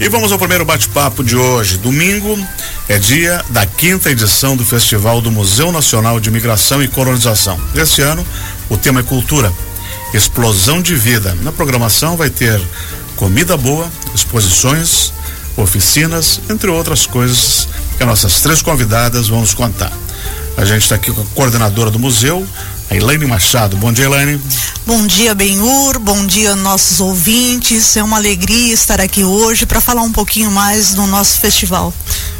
E vamos ao primeiro bate-papo de hoje. Domingo é dia da quinta edição do Festival do Museu Nacional de Imigração e Colonização. Este ano, o tema é cultura, explosão de vida. Na programação vai ter comida boa, exposições, oficinas, entre outras coisas que as nossas três convidadas vão nos contar. A gente está aqui com a coordenadora do museu, a Elaine Machado. Bom dia, Elaine. Bom dia, Benhur. Bom dia, nossos ouvintes. É uma alegria estar aqui hoje para falar um pouquinho mais do nosso festival.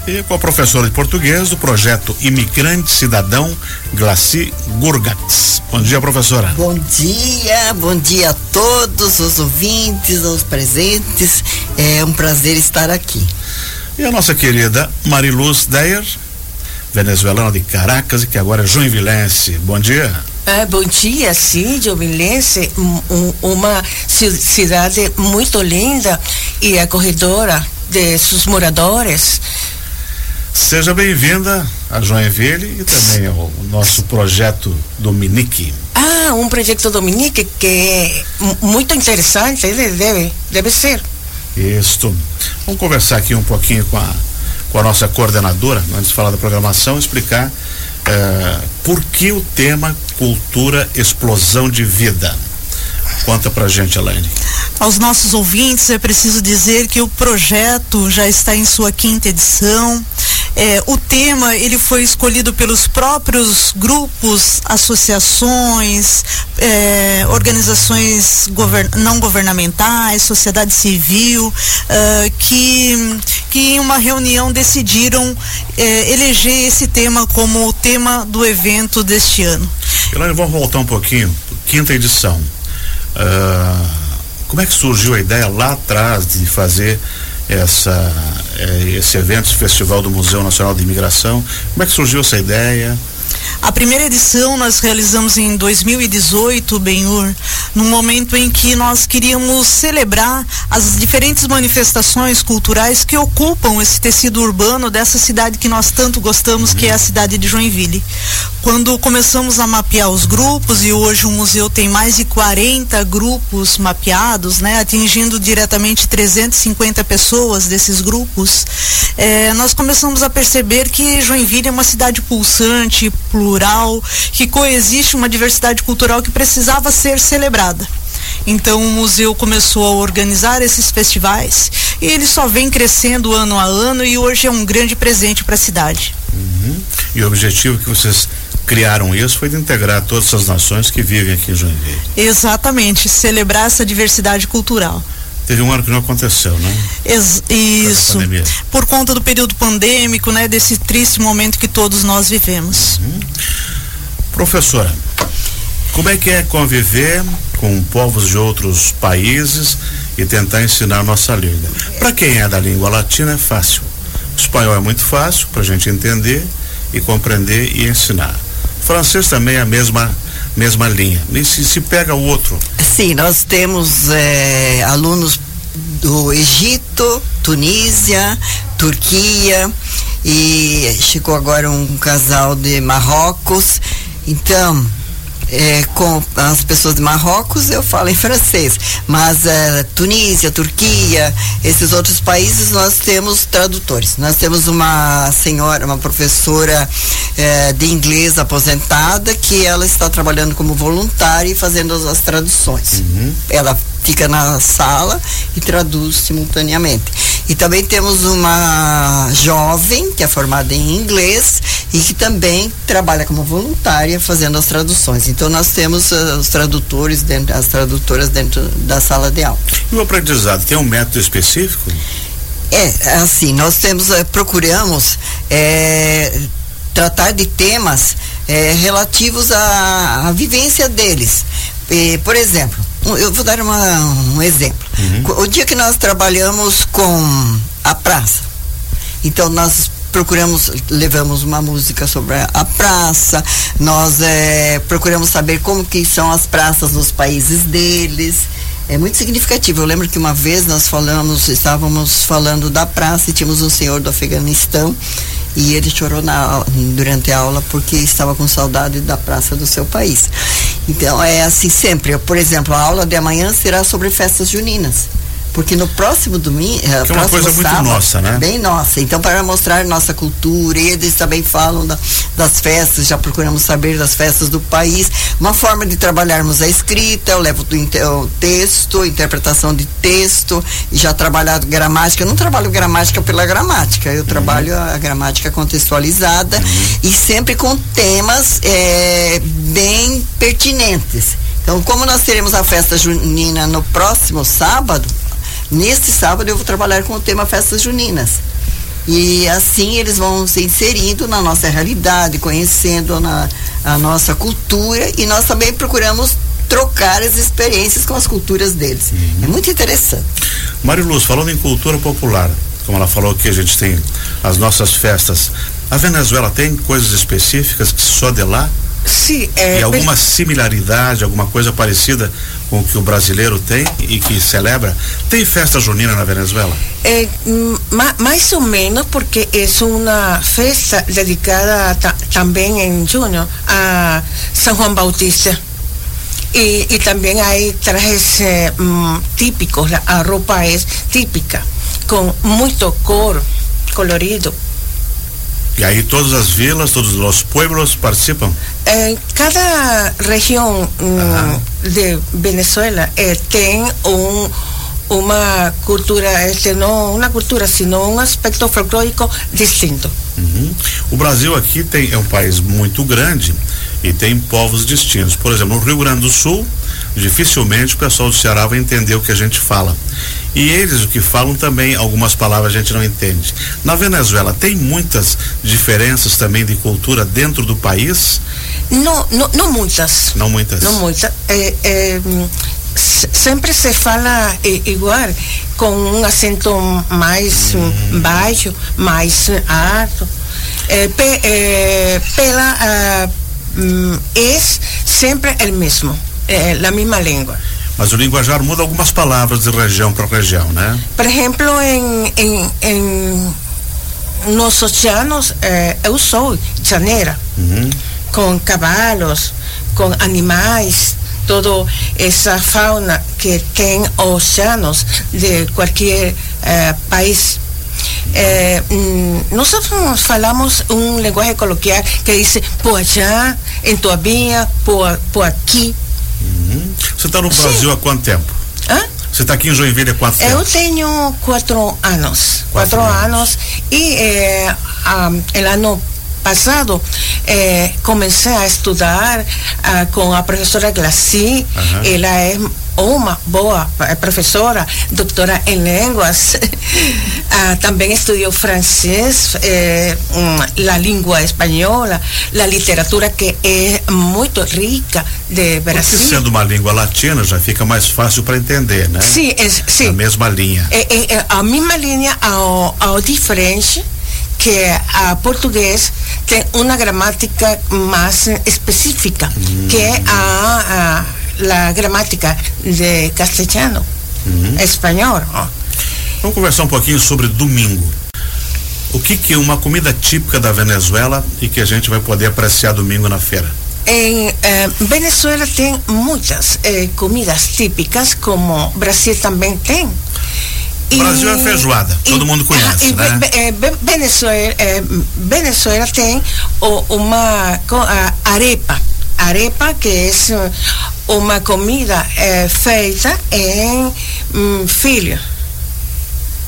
E com a professora de português do projeto Imigrante Cidadão, Glaci Gurgatz. Bom dia, professora. Bom dia, bom dia a todos os ouvintes, aos presentes. É um prazer estar aqui. E a nossa querida Mariluz Deyer, venezuelana de Caracas e que agora é joinvilense. Bom dia. É, bom dia, sim, Joinvilense, um, uma cidade muito linda e acorredora de seus moradores. Seja bem-vinda a Joinville e também ao nosso projeto Dominique. Ah, um projeto Dominique que é muito interessante, deve, deve ser. Isso. Vamos conversar aqui um pouquinho com a, com a nossa coordenadora, antes de falar da programação, explicar uh, por que o tema Cultura Explosão de Vida? Conta pra gente, Elaine. Aos nossos ouvintes, é preciso dizer que o projeto já está em sua quinta edição. É, o tema ele foi escolhido pelos próprios grupos, associações, é, organizações govern não governamentais, sociedade civil, uh, que, que em uma reunião decidiram é, eleger esse tema como o tema do evento deste ano. Elaine, vamos voltar um pouquinho, quinta edição. Uh, como é que surgiu a ideia lá atrás de fazer essa, eh, esse evento, esse festival do Museu Nacional de Imigração? Como é que surgiu essa ideia? A primeira edição nós realizamos em 2018, Benhur, no momento em que nós queríamos celebrar as diferentes manifestações culturais que ocupam esse tecido urbano dessa cidade que nós tanto gostamos, que é a cidade de Joinville. Quando começamos a mapear os grupos, e hoje o museu tem mais de 40 grupos mapeados, né, atingindo diretamente 350 pessoas desses grupos, eh, nós começamos a perceber que Joinville é uma cidade pulsante, plural, que coexiste uma diversidade cultural que precisava ser celebrada. Então o museu começou a organizar esses festivais e ele só vem crescendo ano a ano e hoje é um grande presente para a cidade. Uhum. E o objetivo que vocês criaram isso foi de integrar todas as nações que vivem aqui em Joinville. Exatamente, celebrar essa diversidade cultural. Teve um ano que não aconteceu, né? Ex isso. Por conta do período pandêmico, né? Desse triste momento que todos nós vivemos. Uhum. Professora, como é que é conviver com povos de outros países e tentar ensinar nossa língua? Para quem é da língua latina é fácil. O espanhol é muito fácil para a gente entender e compreender e ensinar. Francês também é a mesma mesma linha. E se, se pega o outro? Sim, nós temos é, alunos do Egito, Tunísia, Turquia e chegou agora um casal de Marrocos. Então, é, com as pessoas de Marrocos eu falo em francês, mas é, Tunísia, Turquia, esses outros países nós temos tradutores. Nós temos uma senhora, uma professora é, de inglês aposentada que ela está trabalhando como voluntária e fazendo as, as traduções. Uhum. Ela fica na sala e traduz simultaneamente. E também temos uma jovem que é formada em inglês e que também trabalha como voluntária fazendo as traduções. Então nós temos uh, os tradutores dentro, as tradutoras dentro da sala de aula. E o aprendizado tem um método específico? É, assim, nós temos, uh, procuramos é, tratar de temas é, relativos à, à, vivência deles. E, por exemplo, eu vou dar uma, um exemplo. Uhum. O dia que nós trabalhamos com a praça, então nós procuramos, levamos uma música sobre a praça, nós é, procuramos saber como que são as praças nos países deles. É muito significativo. Eu lembro que uma vez nós falamos, estávamos falando da praça e tínhamos um senhor do Afeganistão e ele chorou na, durante a aula porque estava com saudade da praça do seu país. Então é assim sempre. Por exemplo, a aula de amanhã será sobre festas juninas porque no próximo domingo. Que é uma coisa muito sábado, nossa, né? Bem nossa. Então, para mostrar nossa cultura, eles também falam da, das festas, já procuramos saber das festas do país. Uma forma de trabalharmos a escrita, eu levo o, texto, interpretação de texto, e já trabalhado gramática. Eu não trabalho gramática pela gramática, eu uhum. trabalho a gramática contextualizada uhum. e sempre com temas é, bem pertinentes. Então, como nós teremos a festa junina no próximo sábado, neste sábado eu vou trabalhar com o tema festas juninas. E assim eles vão se inserindo na nossa realidade, conhecendo na, a nossa cultura e nós também procuramos trocar as experiências com as culturas deles. Uhum. É muito interessante. Mário Luz, falando em cultura popular, como ela falou que a gente tem as nossas festas, a Venezuela tem coisas específicas que só de lá Sim, é, e alguma similaridade, alguma coisa parecida com o que o brasileiro tem e que celebra? Tem festa junina na Venezuela? É, mais ou menos, porque é uma festa dedicada também em junho a São João Bautista. E, e também há trajes eh, típicos, a roupa é típica, com muito cor, colorido. E aí todas as vilas, todos os pueblos participam? Eh, cada região um, de Venezuela eh, tem um, uma cultura, este, não uma cultura, sino um aspecto folclórico distinto. Uhum. O Brasil aqui tem, é um país muito grande e tem povos distintos. Por exemplo, no Rio Grande do Sul, dificilmente o pessoal do Ceará vai entender o que a gente fala. E eles o que falam também, algumas palavras a gente não entende. Na Venezuela, tem muitas diferenças também de cultura dentro do país? Não, não, não muitas. Não muitas. Não muitas. É, é, sempre se fala igual, com um acento mais hum. baixo, mais alto. É, pe, é, pela, uh, é sempre o mesmo, é a mesma língua. Mas o linguajar muda algumas palavras de região para região, né? Por exemplo, em, em, em nos oceanos, eh, eu sou janeira, uhum. com cavalos, com animais, toda essa fauna que tem oceanos de qualquer eh, país. Eh, nós falamos um linguagem coloquial que diz por allá, em tua vinha, por, por aqui. Uhum. Você está no Brasil Sim. há quanto tempo? Hã? Você está aqui em Joinville há quanto tempo? Eu tenho quatro anos. Quatro, quatro anos. anos. E eh, um, ano passado eh, comecei a estudar uh, com a professora Glaci. Uhum. Ela é uma boa professora, doutora em línguas. também estudou francês, eh, a língua espanhola, a literatura que é muito rica de Brasil. Porque sendo uma língua latina já fica mais fácil para entender, né? Sim, é, sim. A mesma linha. É, é a mesma linha ao, ao diferente que a português tem uma gramática mais específica, hum. que é a, a, a gramática de castelhano, hum. espanhol. Vamos conversar um pouquinho sobre domingo. O que, que é uma comida típica da Venezuela e que a gente vai poder apreciar domingo na feira? Em eh, Venezuela tem muitas eh, comidas típicas, como Brasil também tem. Brasil é feijoada, e, todo mundo conhece, e, né? É, Venezuela, é, Venezuela tem uma arepa, arepa que é uma comida é, feita em um, filho,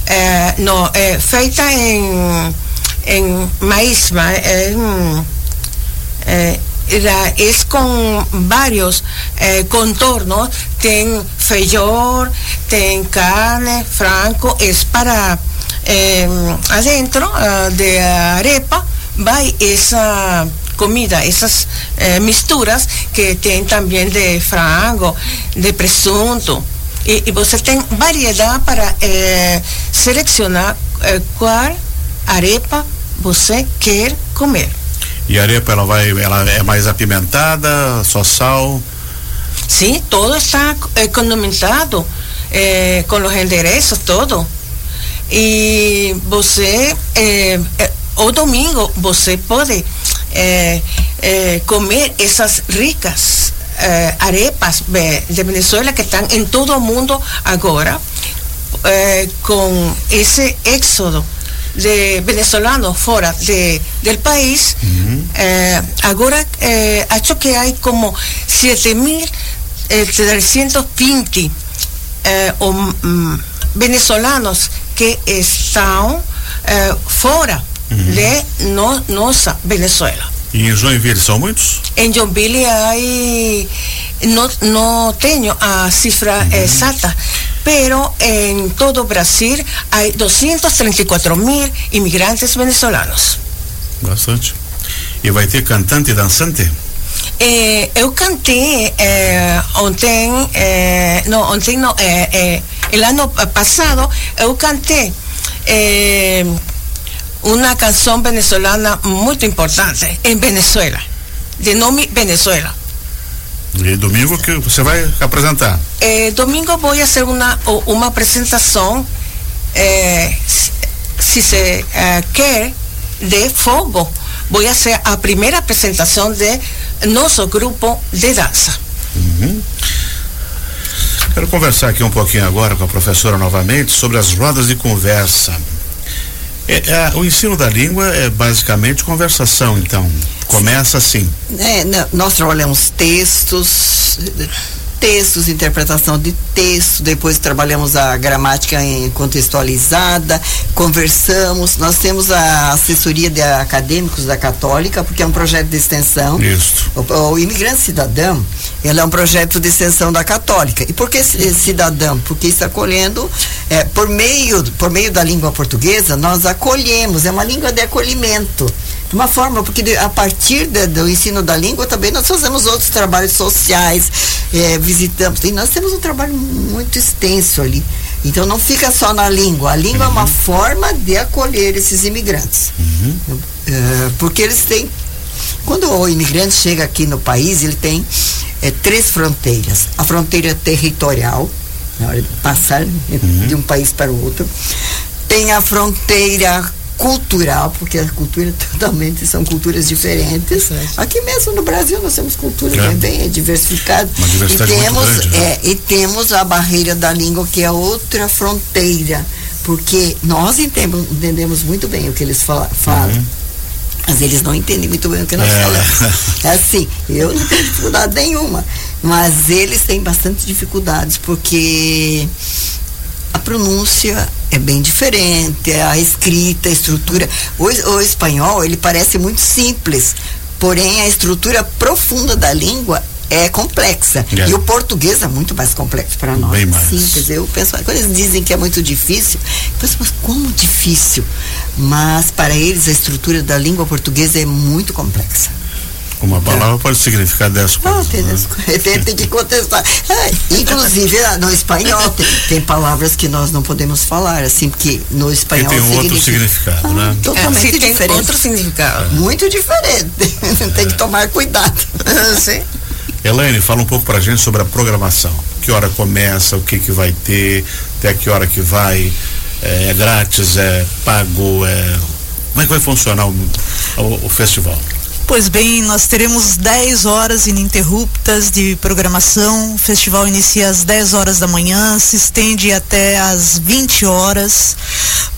é, não, é feita em, em maíz, em, é, es con varios eh, contornos, ten feijón, ten carne, franco, es para eh, adentro uh, de arepa, va esa comida, esas eh, misturas que tienen también de frango, de presunto. Y, y você tem variedad para eh, seleccionar eh, cuál arepa você quer comer. E a arepa ela vai, ela é mais apimentada, só sal? Sim, todo está economizado eh, com os endereços, todo. E você, eh, o domingo, pode eh, comer essas ricas arepas de Venezuela que estão em todo o mundo agora. eh, con ese éxodo de venezolanos fuera de, del país, eh, ahora eh, ha hecho que hay como 7.320 eh, o, mm, venezolanos que están eh, fuera de no, nossa Venezuela. E em Joinville são muitos? En Joinville hay, no, no tengo a cifra exacta, pero en todo Brasil hay 234 mil inmigrantes venezolanos. Bastante. E vai ter cantante e dançante? Eh, eu cantei eh, ontem, eh, no, ontem no, eh, eh, el año pasado, eu cantei eh, una canción venezolana muy importante en Venezuela, de nome Venezuela. E domingo que você vai apresentar? Eh, domingo voy a hacer una, o- una presentación, eh, si- si se eh, quiere, de fogo. Voy a hacer a primera presentación de nuestro grupo de danza. Quero conversar aqui um pouquinho agora com a professora novamente sobre as rodas de conversa. É, é, o ensino da língua é basicamente conversação, então. Começa assim. É, nós trabalhamos textos, textos, interpretação de texto, depois trabalhamos a gramática em contextualizada, conversamos, nós temos a assessoria de acadêmicos da Católica, porque é um projeto de extensão. Isso. O, o imigrante cidadão, ele é um projeto de extensão da Católica. E por que ci- cidadão? Porque está acolhendo, é, por, meio, por meio da língua portuguesa, nós acolhemos, é uma língua de acolhimento. De uma forma, porque a partir de- do ensino da língua também nós fazemos outros trabalhos sociais, é, visitamos. E nós temos um trabalho muito extenso ali. Então não fica só na língua. A língua é uma forma de acolher esses imigrantes. É, porque eles têm quando o imigrante chega aqui no país, ele tem eh, três fronteiras. A fronteira territorial, na hora de passar de um país para o outro. Tem a fronteira cultural, porque a cultura totalmente são culturas diferentes. Aqui mesmo no Brasil nós temos culturas É. bem, bem diversificadas. Uma diversidade e muito temos, grande, né? é, e temos a barreira da língua, que é outra fronteira. Porque nós entendemos, entendemos muito bem o que eles fala- falam. Mas eles não entendem muito bem o que nós É. falamos. É assim, eu não tenho dificuldade nenhuma. Mas eles têm bastante dificuldades, porque a pronúncia é bem diferente, a escrita, a estrutura. O, o espanhol, ele parece muito simples, porém a estrutura profunda da língua é complexa. É. E o português é muito mais complexo para nós. Bem mais. Simples. Eu penso, quando eles dizem que é muito difícil, eu penso, mas como difícil? Mas para eles a estrutura da língua portuguesa é muito complexa. Uma palavra pode significar dez coisas. tem, né? tem, tem que contestar. É, inclusive, ah, no espanhol tem, tem palavras que nós não podemos falar, assim, porque no espanhol tem um outro significa- significado, Ah, né? Totalmente tiene diferente. otro significado. Muito diferente. tem que tomar cuidado. Sí. Elaine, fala um pouco pra gente sobre a programação. Que hora começa, o que que vai ter, até que hora que vai, é, é grátis, é pago, é... Como é que vai funcionar o, o- o festival? Pois bem, nós teremos 10 horas ininterruptas de programação. O festival inicia às 10 horas da manhã, se estende até às 20 horas.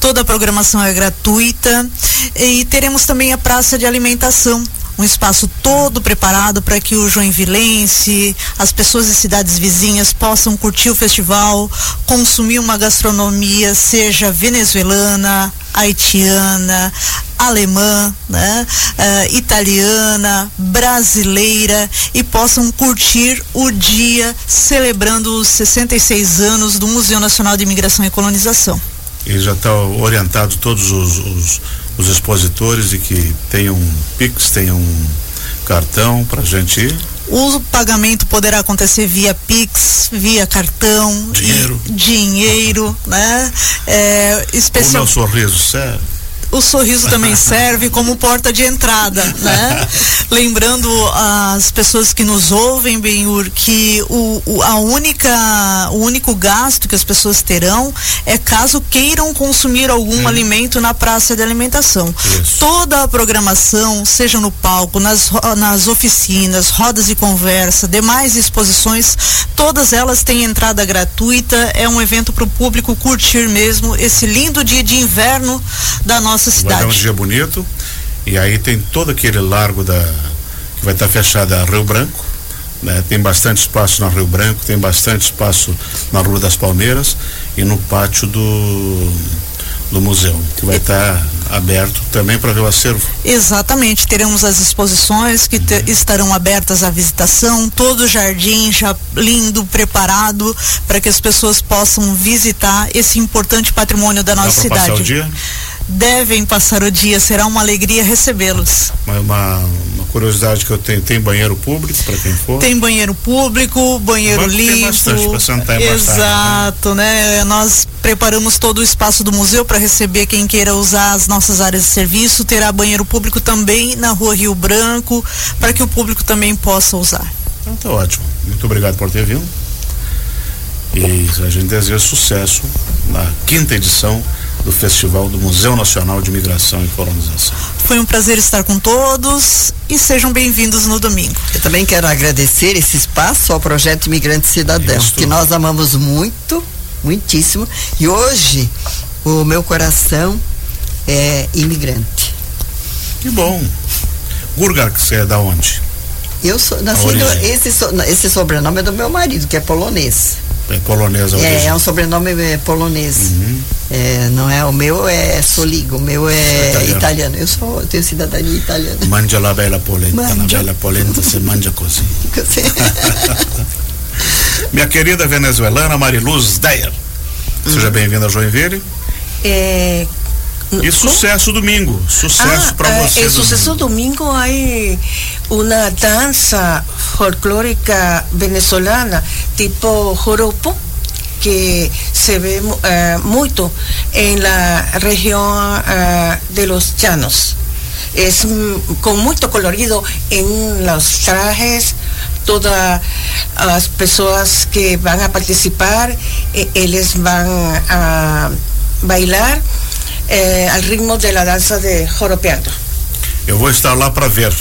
Toda a programação é gratuita. E teremos também a praça de alimentação. Um espaço todo preparado para que o joinvilense, as pessoas de cidades vizinhas possam curtir o festival, consumir uma gastronomia, seja venezuelana, haitiana, alemã, né, eh, italiana, brasileira e possam curtir o dia celebrando os 66 anos do Museu Nacional de Imigração e Colonização. E já está orientado todos os, os, os expositores de que tenham um Pix, tenham um cartão pra gente ir. O pagamento poderá acontecer via Pix, via cartão, Dinheiro. dinheiro, né? É, O especial, meu sorriso, sério. O sorriso também serve como porta de entrada, né? Lembrando as pessoas que nos ouvem, Benhur, que o, o, a única, o único gasto que as pessoas terão é caso queiram consumir algum hum. alimento na praça de alimentação. Isso. Toda a programação, seja no palco, nas, nas oficinas, rodas de conversa, demais exposições, todas elas têm entrada gratuita. É um evento para o público curtir mesmo esse lindo dia de inverno da nossa cidade. Vai um dia bonito. E aí tem todo aquele largo da que vai estar fechado a Rio Branco. Né? Tem bastante espaço na Rio Branco, tem bastante espaço na Rua das Palmeiras e no pátio do do museu, que vai estar aberto também para ver o acervo. Exatamente, teremos as exposições que te, estarão abertas à visitação, todo o jardim já lindo, preparado para que as pessoas possam visitar esse importante patrimônio da nossa cidade. Passar o dia? Devem passar o dia. Será uma alegria recebê-los. Uma, uma, curiosidade que eu tenho: tem banheiro público para quem for? Tem banheiro público, banheiro limpo. Tem bastante para sentar e Exato, né? né? Nós preparamos todo o espaço do museu para receber quem queira usar as nossas áreas de serviço. Terá banheiro público também na Rua Rio Branco, para que o público também possa usar. Então tá ótimo. Muito obrigado por ter vindo. E a gente deseja sucesso na quinta edição do Festival do Museu Nacional de Migração e Colonização. Foi um prazer estar com todos e sejam bem-vindos no domingo. Eu também quero agradecer esse espaço ao projeto Imigrante Cidadão, Isso. que nós amamos muito, muitíssimo, e hoje o meu coração é imigrante. Que bom. Gurgar, que você é da onde? Eu sou nascido, esse, esse sobrenome é do meu marido, que é polonês. É polonesa. É, é um sobrenome é, polonês. Uhum. É, não é o meu é Soligo, o meu é, italiano. italiano. Eu sou eu tenho cidadania italiana. Mangia la bella polenta, mangia. la bella polenta se mangia così. Minha querida venezuelana Mariluz Deyer. Seja hum. bem-vinda a Joinville. É, e sucesso domingo, sucesso ah, para eh, você. É, sucesso domingo hay una danza folclórica venezolana tipo joropo que se ve uh, mucho en la región uh, de los llanos. Es mm, con mucho colorido en los trajes, todas las personas que van a participar, eh, ellos van a bailar é, ao ritmo da dança de Joropeando. Eu vou estar lá para ver.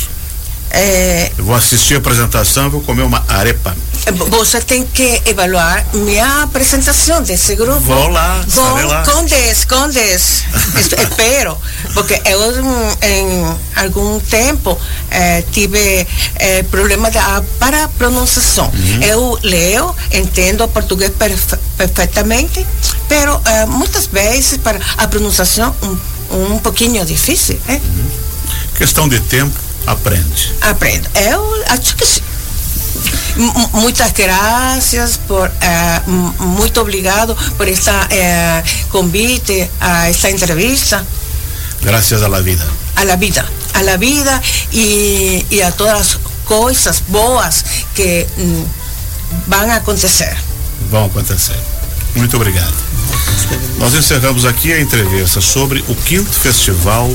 É, eu vou assistir a apresentação, vou comer uma arepa. Você tem que evaluar minha apresentação desse grupo. Vou lá, Vou lá. com 10, com 10. Espero, porque eu em algum tempo eh, tive eh, problema da, para pronunciação. Uhum. Eu leio, entendo português perfe perfeitamente, pero eh, muitas vezes para a pronunciação um, um pouquinho difícil. Uhum. Questão de tempo, aprende. Aprende. Eu acho que sim. muchas gracias por uh, muy obrigado por esta uh, convite a esta entrevista. Gracias a la vida. A la vida, a la vida y, y a todas las cosas boas que mm, van a acontecer. Vão acontecer. Muito obrigado. Nós encerramos aqui a entrevista sobre o quinto festival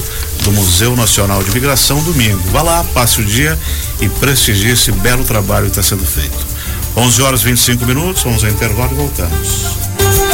do Museu Nacional de Migração domingo. Vá lá, passe o dia e prestigie esse belo trabalho que está sendo feito. 11 horas 25 minutos, vamos ao intervalo e voltamos.